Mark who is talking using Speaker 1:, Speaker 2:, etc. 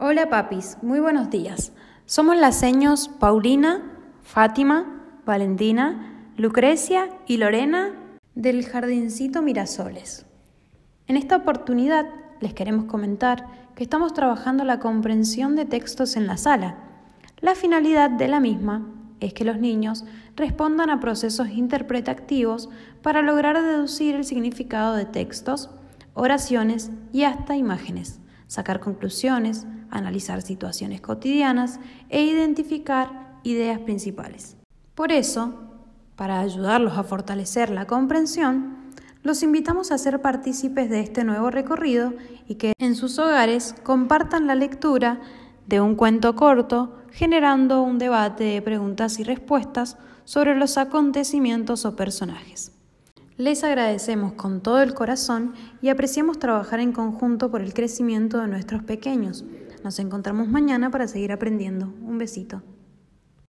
Speaker 1: Hola papis, muy buenos días. Somos las seños Paulina, Fátima, Valentina, Lucrecia y Lorena del Jardincito Mirasoles. En esta oportunidad les queremos comentar que estamos trabajando la comprensión de textos en la sala. La finalidad de la misma es que los niños respondan a procesos interpretativos para lograr deducir el significado de textos, oraciones y hasta imágenes, sacar conclusiones, analizar situaciones cotidianas e identificar ideas principales. Por eso, para ayudarlos a fortalecer la comprensión, los invitamos a ser partícipes de este nuevo recorrido y que en sus hogares compartan la lectura de un cuento corto, generando un debate de preguntas y respuestas sobre los acontecimientos o personajes. Les agradecemos con todo el corazón y apreciamos trabajar en conjunto por el crecimiento de nuestros pequeños. Nos encontramos mañana para seguir aprendiendo. Un besito.